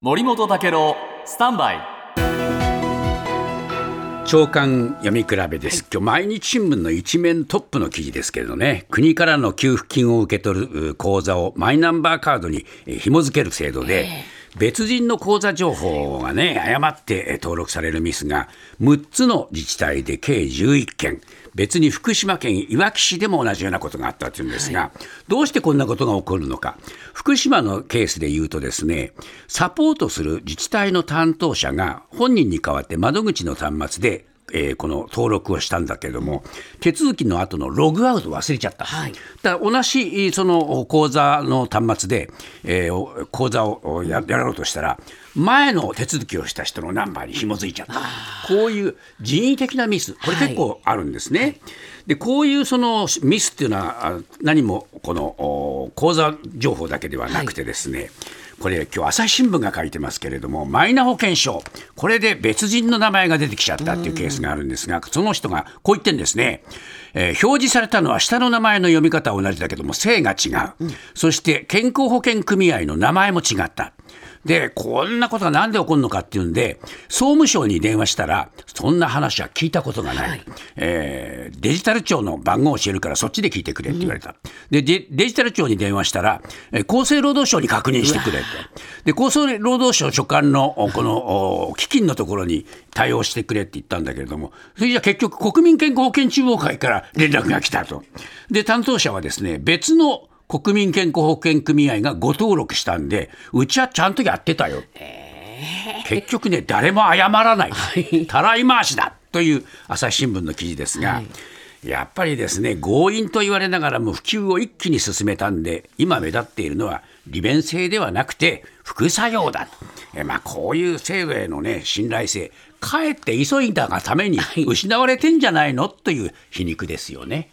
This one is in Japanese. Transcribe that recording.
森本武郎スタンバイ。長官読み比べです、今日毎日新聞の一面トップの記事ですけれどね。国からの給付金を受け取る口座をマイナンバーカードに紐付ける制度で、別人の口座情報がね誤って登録されるミスが6つの自治体で計11件別に福島県いわき市でも同じようなことがあったというんですが、はい、どうしてこんなことが起こるのか。福島のケースでいうとですねサポートする自治体の担当者が本人に代わって窓口の端末でえー、この登録をしたんだけれども、手続きの後のログアウト忘れちゃった、はい、だから同じその口座の端末で、えー、口座をややろうとしたら、前の手続きをした人のナンバーに紐づいちゃった、こういう人為的なミス、これ結構あるんですね。はい。でこういうそのミスっていうのは何もこの口座情報だけではなくてですね、はいこれ今日朝日新聞が書いてますけれどもマイナ保険証。これで別人の名前が出てきちゃったっていうケースがあるんですがその人がこう言ってんですね、えー、表示されたのは下の名前の読み方は同じだけども姓が違う、うん、そして健康保険組合の名前も違った。で、こんなことがなんで起こるのかっていうんで、総務省に電話したら、そんな話は聞いたことがない、はい、えー、デジタル庁の番号を教えるから、そっちで聞いてくれって言われた、うん、でデジタル庁に電話したら、え厚生労働省に確認してくれって、で厚生労働省所管のこの基金のところに対応してくれって言ったんだけれども、それじゃ結局、国民健康保険中央会から連絡が来たと。で、担当者はですね、別の国民健康保険組合がご登録したんで、うちはちゃんとやってたよ。結局ね、誰も謝らない、たらい回しだという朝日新聞の記事ですが、はい、やっぱりですね、強引と言われながらも普及を一気に進めたんで、今目立っているのは利便性ではなくて副作用だ。えまあ、こういう制度への、ね、信頼性、かえって急いだがために失われてんじゃないの？という皮肉ですよね。